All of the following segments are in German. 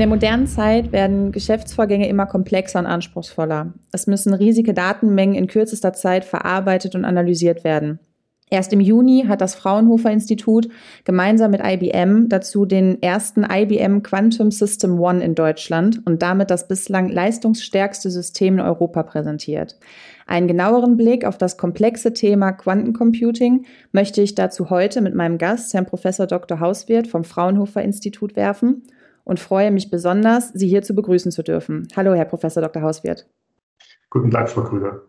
der modernen Zeit werden Geschäftsvorgänge immer komplexer und anspruchsvoller. Es müssen riesige Datenmengen in kürzester Zeit verarbeitet und analysiert werden. Erst im Juni hat das Fraunhofer Institut gemeinsam mit IBM dazu den ersten IBM Quantum System One in Deutschland und damit das bislang leistungsstärkste System in Europa präsentiert. Einen genaueren Blick auf das komplexe Thema Quantencomputing möchte ich dazu heute mit meinem Gast, Herrn Professor Dr. Hauswirt vom Fraunhofer Institut werfen und freue mich besonders, Sie hier zu begrüßen zu dürfen. Hallo, Herr Professor Dr. Hauswirt. Guten Tag, Frau Krüger.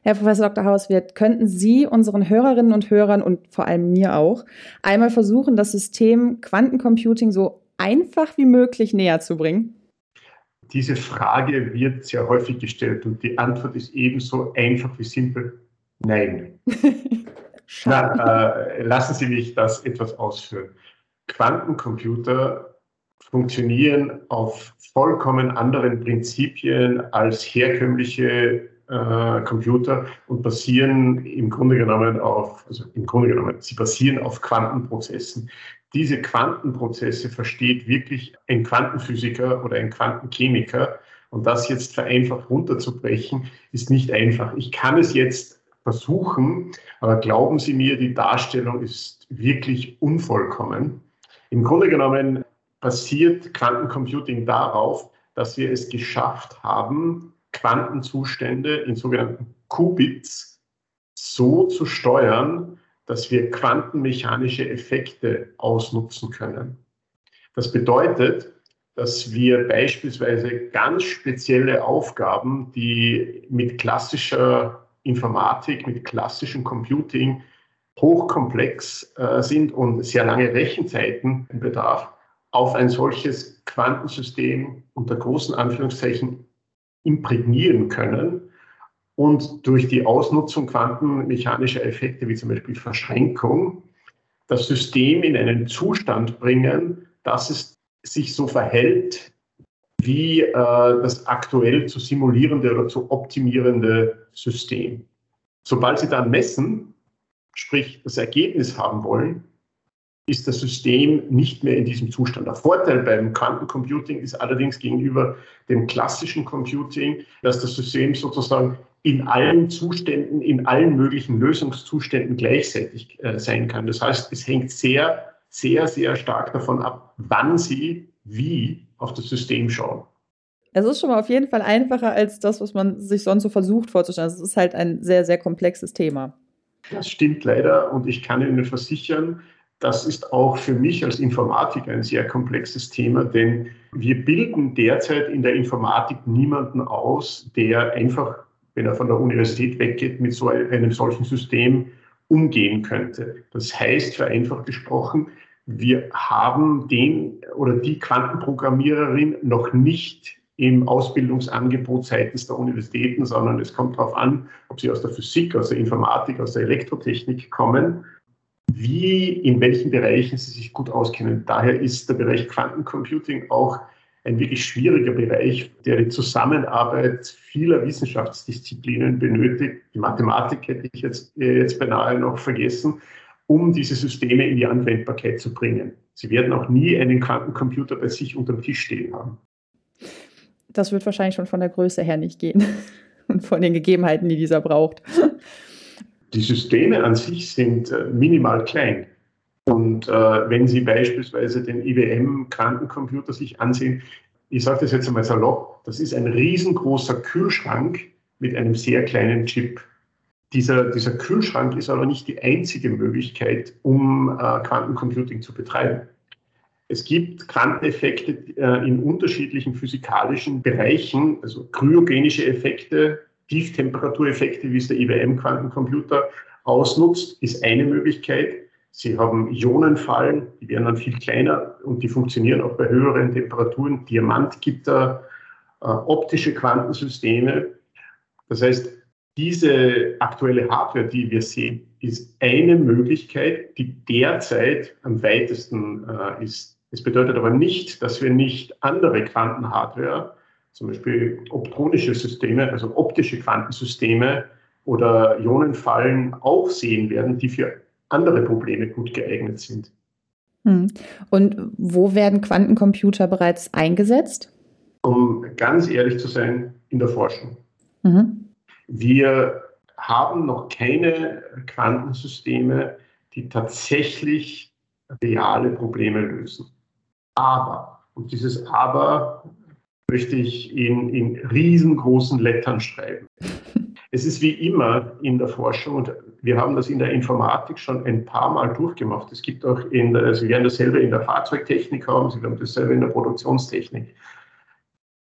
Herr Professor Dr. Hauswirt, könnten Sie unseren Hörerinnen und Hörern und vor allem mir auch einmal versuchen, das System Quantencomputing so einfach wie möglich näher zu bringen? Diese Frage wird sehr häufig gestellt und die Antwort ist ebenso einfach wie simpel. Nein. Na, äh, lassen Sie mich das etwas ausführen. Quantencomputer funktionieren auf vollkommen anderen Prinzipien als herkömmliche äh, Computer und basieren im Grunde genommen auf, also im Grunde genommen, sie basieren auf Quantenprozessen. Diese Quantenprozesse versteht wirklich ein Quantenphysiker oder ein Quantenchemiker. Und das jetzt vereinfacht runterzubrechen, ist nicht einfach. Ich kann es jetzt versuchen, aber glauben Sie mir, die Darstellung ist wirklich unvollkommen. Im Grunde genommen basiert Quantencomputing darauf, dass wir es geschafft haben, Quantenzustände in sogenannten Qubits so zu steuern, dass wir quantenmechanische Effekte ausnutzen können. Das bedeutet, dass wir beispielsweise ganz spezielle Aufgaben, die mit klassischer Informatik, mit klassischem Computing hochkomplex äh, sind und sehr lange Rechenzeiten bedarf, auf ein solches Quantensystem unter großen Anführungszeichen imprägnieren können und durch die Ausnutzung quantenmechanischer Effekte wie zum Beispiel Verschränkung das System in einen Zustand bringen, dass es sich so verhält wie äh, das aktuell zu simulierende oder zu optimierende System. Sobald Sie dann messen, sprich das Ergebnis haben wollen, ist das System nicht mehr in diesem Zustand. Der Vorteil beim Quantencomputing ist allerdings gegenüber dem klassischen Computing, dass das System sozusagen in allen Zuständen, in allen möglichen Lösungszuständen gleichzeitig äh, sein kann. Das heißt, es hängt sehr, sehr, sehr stark davon ab, wann Sie wie auf das System schauen. Es ist schon mal auf jeden Fall einfacher als das, was man sich sonst so versucht vorzustellen. Es ist halt ein sehr, sehr komplexes Thema. Das stimmt leider und ich kann Ihnen versichern, das ist auch für mich als Informatiker ein sehr komplexes Thema, denn wir bilden derzeit in der Informatik niemanden aus, der einfach, wenn er von der Universität weggeht, mit so einem solchen System umgehen könnte. Das heißt, vereinfacht gesprochen, wir haben den oder die Quantenprogrammiererin noch nicht im Ausbildungsangebot seitens der Universitäten, sondern es kommt darauf an, ob sie aus der Physik, aus der Informatik, aus der Elektrotechnik kommen wie, in welchen Bereichen sie sich gut auskennen. Daher ist der Bereich Quantencomputing auch ein wirklich schwieriger Bereich, der die Zusammenarbeit vieler Wissenschaftsdisziplinen benötigt. Die Mathematik hätte ich jetzt, äh, jetzt beinahe noch vergessen, um diese Systeme in die Anwendbarkeit zu bringen. Sie werden auch nie einen Quantencomputer bei sich unterm Tisch stehen haben. Das wird wahrscheinlich schon von der Größe her nicht gehen und von den Gegebenheiten, die dieser braucht die Systeme an sich sind äh, minimal klein. Und äh, wenn Sie beispielsweise den IBM-Quantencomputer sich ansehen, ich sage das jetzt einmal salopp, das ist ein riesengroßer Kühlschrank mit einem sehr kleinen Chip. Dieser, dieser Kühlschrank ist aber nicht die einzige Möglichkeit, um äh, Quantencomputing zu betreiben. Es gibt Quanteneffekte äh, in unterschiedlichen physikalischen Bereichen, also kryogenische Effekte, Tieftemperatureffekte, wie es der IBM-Quantencomputer ausnutzt, ist eine Möglichkeit. Sie haben Ionenfallen, die werden dann viel kleiner und die funktionieren auch bei höheren Temperaturen. Diamantgitter, äh, optische Quantensysteme. Das heißt, diese aktuelle Hardware, die wir sehen, ist eine Möglichkeit, die derzeit am weitesten äh, ist. Es bedeutet aber nicht, dass wir nicht andere Quantenhardware zum Beispiel optonische Systeme, also optische Quantensysteme oder Ionenfallen auch sehen werden, die für andere Probleme gut geeignet sind. Hm. Und wo werden Quantencomputer bereits eingesetzt? Um ganz ehrlich zu sein, in der Forschung. Mhm. Wir haben noch keine Quantensysteme, die tatsächlich reale Probleme lösen. Aber, und dieses Aber möchte ich in, in riesengroßen Lettern schreiben. Es ist wie immer in der Forschung, und wir haben das in der Informatik schon ein paar Mal durchgemacht. Es gibt auch in, der, Sie werden dasselbe in der Fahrzeugtechnik haben, Sie werden dasselbe in der Produktionstechnik.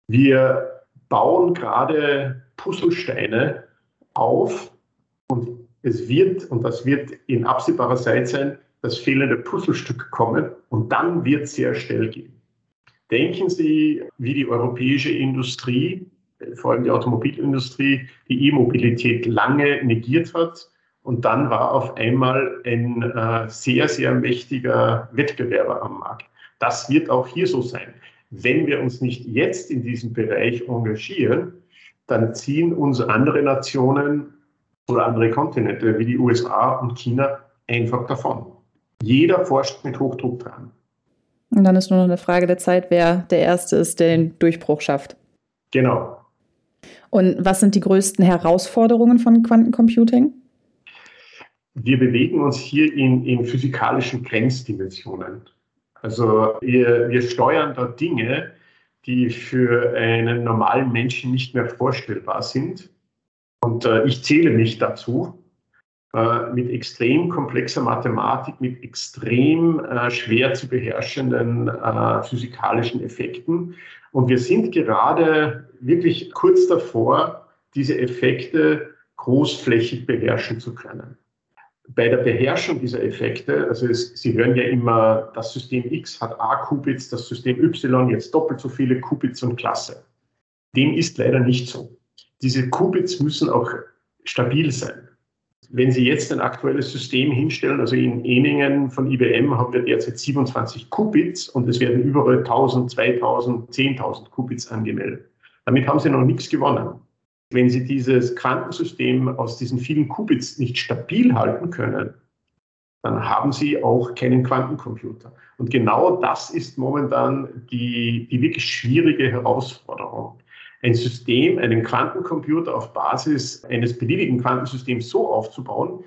Wir bauen gerade Puzzlesteine auf und es wird, und das wird in absehbarer Zeit sein, das fehlende Puzzlestück kommen und dann wird es sehr schnell gehen. Denken Sie, wie die europäische Industrie, vor allem die Automobilindustrie, die E-Mobilität lange negiert hat. Und dann war auf einmal ein äh, sehr, sehr mächtiger Wettbewerber am Markt. Das wird auch hier so sein. Wenn wir uns nicht jetzt in diesem Bereich engagieren, dann ziehen uns andere Nationen oder andere Kontinente wie die USA und China einfach davon. Jeder forscht mit Hochdruck dran. Und dann ist nur noch eine Frage der Zeit, wer der Erste ist, der den Durchbruch schafft. Genau. Und was sind die größten Herausforderungen von Quantencomputing? Wir bewegen uns hier in, in physikalischen Grenzdimensionen. Also wir, wir steuern da Dinge, die für einen normalen Menschen nicht mehr vorstellbar sind. Und äh, ich zähle mich dazu. Äh, mit extrem komplexer Mathematik, mit extrem äh, schwer zu beherrschenden äh, physikalischen Effekten. Und wir sind gerade wirklich kurz davor, diese Effekte großflächig beherrschen zu können. Bei der Beherrschung dieser Effekte, also es, Sie hören ja immer, das System X hat A Qubits, das System Y jetzt doppelt so viele Qubits und Klasse. Dem ist leider nicht so. Diese Qubits müssen auch stabil sein wenn Sie jetzt ein aktuelles System hinstellen, also in Eningen von IBM haben wir derzeit 27 Qubits und es werden überall 1000, 2000, 10.000 Qubits angemeldet. Damit haben Sie noch nichts gewonnen. Wenn Sie dieses Quantensystem aus diesen vielen Qubits nicht stabil halten können, dann haben Sie auch keinen Quantencomputer. Und genau das ist momentan die, die wirklich schwierige Herausforderung ein System, einen Quantencomputer auf Basis eines beliebigen Quantensystems so aufzubauen,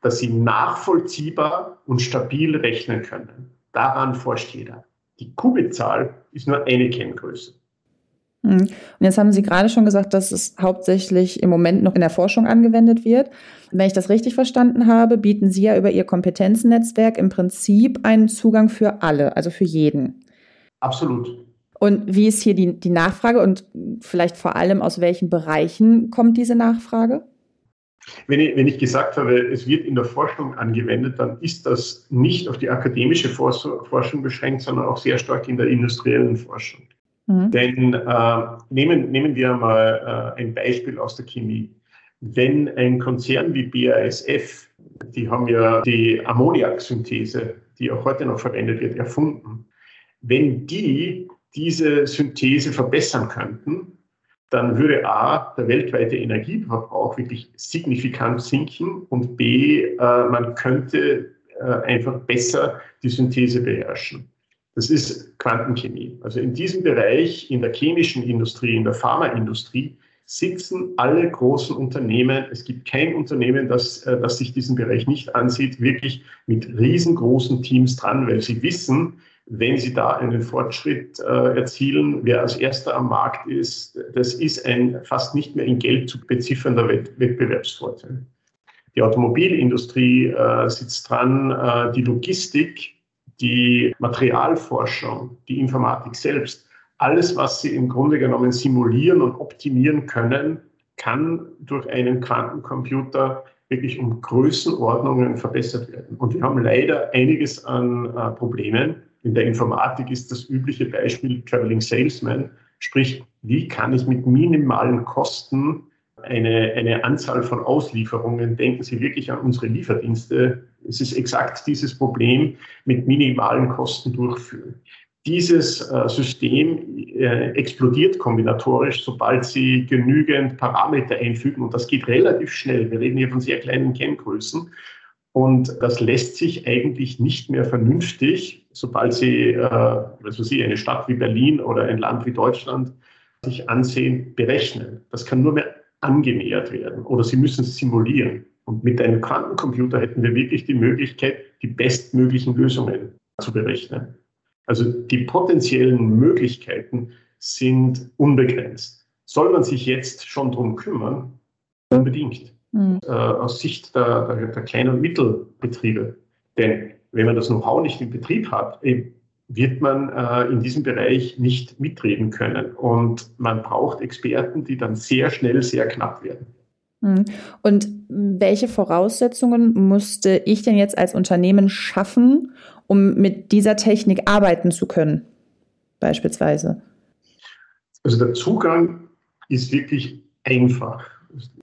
dass sie nachvollziehbar und stabil rechnen können. Daran forscht jeder. Die Qubitzahl ist nur eine Kenngröße. Hm. Und jetzt haben Sie gerade schon gesagt, dass es hauptsächlich im Moment noch in der Forschung angewendet wird. Wenn ich das richtig verstanden habe, bieten Sie ja über Ihr Kompetenznetzwerk im Prinzip einen Zugang für alle, also für jeden. Absolut. Und wie ist hier die, die Nachfrage und vielleicht vor allem aus welchen Bereichen kommt diese Nachfrage? Wenn ich, wenn ich gesagt habe, es wird in der Forschung angewendet, dann ist das nicht auf die akademische Forschung beschränkt, sondern auch sehr stark in der industriellen Forschung. Mhm. Denn äh, nehmen, nehmen wir mal äh, ein Beispiel aus der Chemie. Wenn ein Konzern wie BASF, die haben ja die Ammoniaksynthese, die auch heute noch verwendet wird, erfunden. Wenn die diese Synthese verbessern könnten, dann würde A, der weltweite Energieverbrauch wirklich signifikant sinken und B, äh, man könnte äh, einfach besser die Synthese beherrschen. Das ist Quantenchemie. Also in diesem Bereich, in der chemischen Industrie, in der Pharmaindustrie, sitzen alle großen Unternehmen. Es gibt kein Unternehmen, das, äh, das sich diesen Bereich nicht ansieht, wirklich mit riesengroßen Teams dran, weil sie wissen, wenn Sie da einen Fortschritt äh, erzielen, wer als erster am Markt ist, das ist ein fast nicht mehr in Geld zu beziffernder Wett Wettbewerbsvorteil. Die Automobilindustrie äh, sitzt dran, äh, die Logistik, die Materialforschung, die Informatik selbst, alles, was Sie im Grunde genommen simulieren und optimieren können, kann durch einen Quantencomputer wirklich um Größenordnungen verbessert werden. Und wir haben leider einiges an äh, Problemen in der Informatik ist das übliche Beispiel Traveling Salesman, sprich, wie kann ich mit minimalen Kosten eine, eine Anzahl von Auslieferungen, denken Sie wirklich an unsere Lieferdienste, es ist exakt dieses Problem mit minimalen Kosten durchführen. Dieses äh, System äh, explodiert kombinatorisch, sobald Sie genügend Parameter einfügen und das geht relativ schnell. Wir reden hier von sehr kleinen Kenngrößen. Und das lässt sich eigentlich nicht mehr vernünftig, sobald Sie, äh, weiß ich, eine Stadt wie Berlin oder ein Land wie Deutschland sich ansehen, berechnen. Das kann nur mehr angenähert werden oder Sie müssen es simulieren. Und mit einem Quantencomputer hätten wir wirklich die Möglichkeit, die bestmöglichen Lösungen zu berechnen. Also die potenziellen Möglichkeiten sind unbegrenzt. Soll man sich jetzt schon darum kümmern? Unbedingt. Mhm. Äh, aus Sicht der, der, der Klein- und Mittelbetriebe. Denn wenn man das Know-how nicht im Betrieb hat, wird man äh, in diesem Bereich nicht mitreden können. Und man braucht Experten, die dann sehr schnell sehr knapp werden. Mhm. Und welche Voraussetzungen musste ich denn jetzt als Unternehmen schaffen, um mit dieser Technik arbeiten zu können, beispielsweise? Also der Zugang ist wirklich einfach.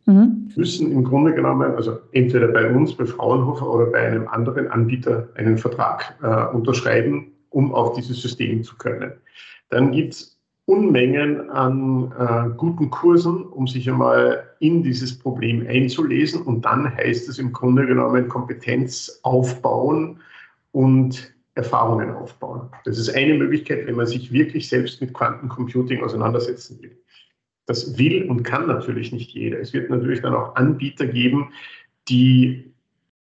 Mhm. müssen im Grunde genommen, also entweder bei uns, bei Fraunhofer oder bei einem anderen Anbieter einen Vertrag äh, unterschreiben, um auf dieses System zu können. Dann gibt es Unmengen an äh, guten Kursen, um sich einmal in dieses Problem einzulesen. Und dann heißt es im Grunde genommen Kompetenz aufbauen und Erfahrungen aufbauen. Das ist eine Möglichkeit, wenn man sich wirklich selbst mit Quantencomputing auseinandersetzen will. Das will und kann natürlich nicht jeder. Es wird natürlich dann auch Anbieter geben, die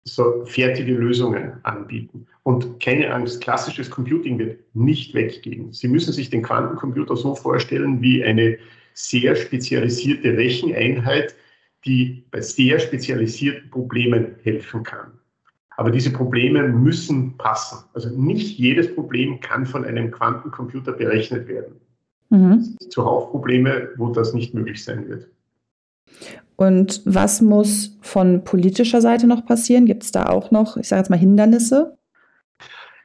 so fertige Lösungen anbieten. Und keine Angst, klassisches Computing wird nicht weggehen. Sie müssen sich den Quantencomputer so vorstellen wie eine sehr spezialisierte Recheneinheit, die bei sehr spezialisierten Problemen helfen kann. Aber diese Probleme müssen passen. Also nicht jedes Problem kann von einem Quantencomputer berechnet werden. Mhm. Zuhauf Probleme, wo das nicht möglich sein wird. Und was muss von politischer Seite noch passieren? Gibt es da auch noch, ich sage jetzt mal, Hindernisse?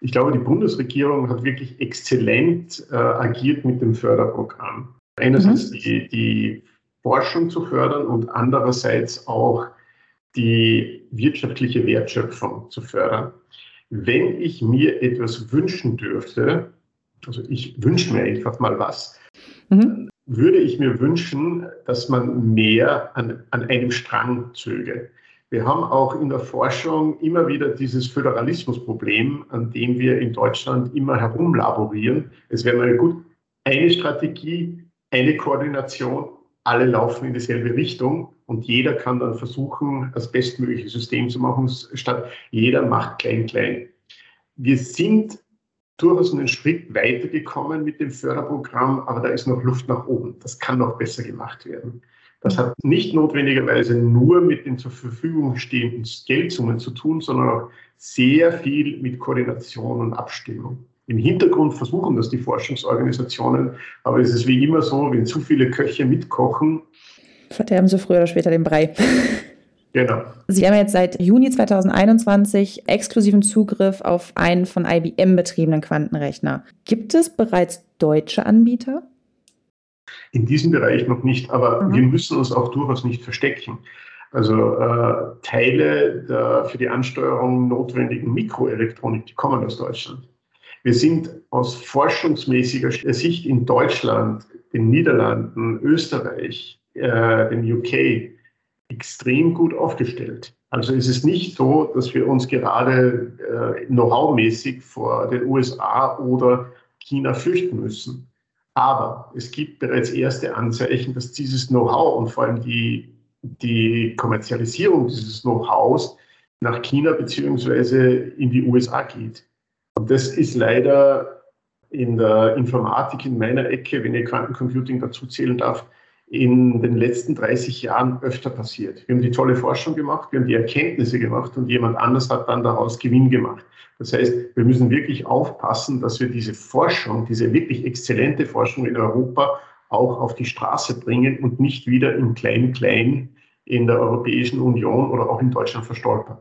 Ich glaube, die Bundesregierung hat wirklich exzellent äh, agiert mit dem Förderprogramm. Einerseits mhm. die, die Forschung zu fördern und andererseits auch die wirtschaftliche Wertschöpfung zu fördern. Wenn ich mir etwas wünschen dürfte, also ich wünsche mir einfach mal was, mhm. würde ich mir wünschen, dass man mehr an, an einem Strang zöge. Wir haben auch in der Forschung immer wieder dieses Föderalismusproblem, an dem wir in Deutschland immer herumlaborieren. Es wäre mal gut, eine Strategie, eine Koordination, alle laufen in dieselbe Richtung und jeder kann dann versuchen, das bestmögliche System zu machen, statt jeder macht klein, klein. Wir sind durchaus einen Schritt weitergekommen mit dem Förderprogramm, aber da ist noch Luft nach oben. Das kann noch besser gemacht werden. Das hat nicht notwendigerweise nur mit den zur Verfügung stehenden Geldsummen zu tun, sondern auch sehr viel mit Koordination und Abstimmung. Im Hintergrund versuchen das die Forschungsorganisationen, aber es ist wie immer so, wenn zu viele Köche mitkochen, verderben sie früher oder später den Brei. Genau. Sie haben jetzt seit Juni 2021 exklusiven Zugriff auf einen von IBM betriebenen Quantenrechner. Gibt es bereits deutsche Anbieter? In diesem Bereich noch nicht, aber mhm. wir müssen uns auch durchaus nicht verstecken. Also äh, Teile der für die Ansteuerung notwendigen Mikroelektronik, die kommen aus Deutschland. Wir sind aus forschungsmäßiger Sicht in Deutschland, den Niederlanden, Österreich, äh, den UK extrem gut aufgestellt. Also es ist nicht so, dass wir uns gerade äh, Know-how-mäßig vor den USA oder China fürchten müssen. Aber es gibt bereits erste Anzeichen, dass dieses Know-how und vor allem die, die Kommerzialisierung dieses Know-hows nach China beziehungsweise in die USA geht. Und das ist leider in der Informatik in meiner Ecke, wenn ich Quantencomputing dazu zählen darf, in den letzten 30 Jahren öfter passiert. Wir haben die tolle Forschung gemacht, wir haben die Erkenntnisse gemacht und jemand anders hat dann daraus Gewinn gemacht. Das heißt, wir müssen wirklich aufpassen, dass wir diese Forschung, diese wirklich exzellente Forschung in Europa auch auf die Straße bringen und nicht wieder im Klein-Klein in der Europäischen Union oder auch in Deutschland verstolpern.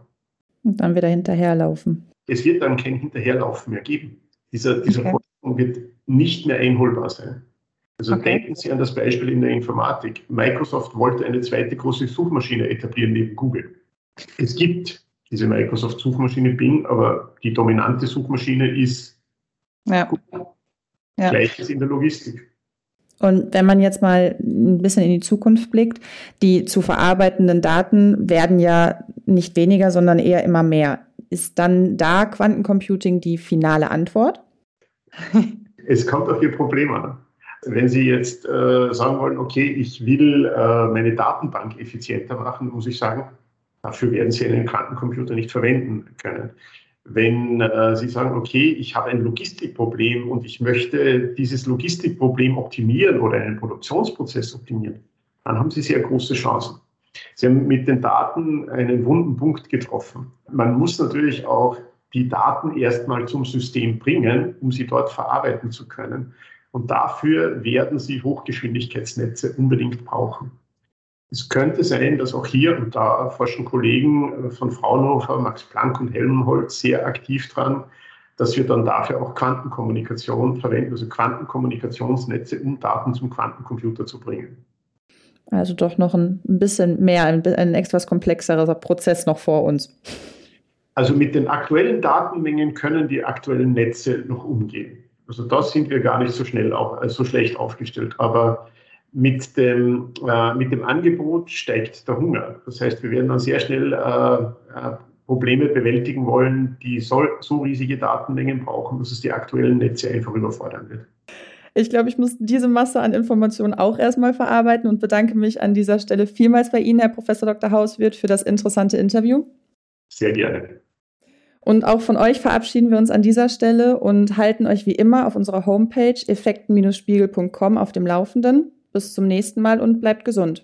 Und dann wieder hinterherlaufen. Es wird dann kein Hinterherlaufen mehr geben. Dieser, diese okay. Forschung wird nicht mehr einholbar sein. Also okay. denken Sie an das Beispiel in der Informatik. Microsoft wollte eine zweite große Suchmaschine etablieren neben Google. Es gibt diese Microsoft-Suchmaschine Bing, aber die dominante Suchmaschine ist ja. Google. Ja. Gleiches in der Logistik. Und wenn man jetzt mal ein bisschen in die Zukunft blickt, die zu verarbeitenden Daten werden ja nicht weniger, sondern eher immer mehr. Ist dann da Quantencomputing die finale Antwort? Es kommt auf Ihr Problem an. Wenn Sie jetzt äh, sagen wollen, okay, ich will äh, meine Datenbank effizienter machen, muss ich sagen, dafür werden Sie einen Quantencomputer nicht verwenden können. Wenn äh, Sie sagen, okay, ich habe ein Logistikproblem und ich möchte dieses Logistikproblem optimieren oder einen Produktionsprozess optimieren, dann haben Sie sehr große Chancen. Sie haben mit den Daten einen wunden Punkt getroffen. Man muss natürlich auch die Daten erstmal zum System bringen, um sie dort verarbeiten zu können. Und dafür werden Sie Hochgeschwindigkeitsnetze unbedingt brauchen. Es könnte sein, dass auch hier, und da forschen Kollegen von Fraunhofer, Max Planck und Helmholtz sehr aktiv dran, dass wir dann dafür auch Quantenkommunikation verwenden, also Quantenkommunikationsnetze, um Daten zum Quantencomputer zu bringen. Also doch noch ein bisschen mehr, ein, ein etwas komplexerer Prozess noch vor uns. Also mit den aktuellen Datenmengen können die aktuellen Netze noch umgehen. Also da sind wir gar nicht so schnell, auch, äh, so schlecht aufgestellt. Aber mit dem, äh, mit dem Angebot steigt der Hunger. Das heißt, wir werden dann sehr schnell äh, äh, Probleme bewältigen wollen, die so, so riesige Datenmengen brauchen, dass es die aktuellen Netze einfach überfordern wird. Ich glaube, ich muss diese Masse an Informationen auch erstmal verarbeiten und bedanke mich an dieser Stelle vielmals bei Ihnen, Herr Professor Dr. Hauswirt, für das interessante Interview. Sehr gerne. Und auch von euch verabschieden wir uns an dieser Stelle und halten euch wie immer auf unserer Homepage effekten-spiegel.com auf dem Laufenden. Bis zum nächsten Mal und bleibt gesund.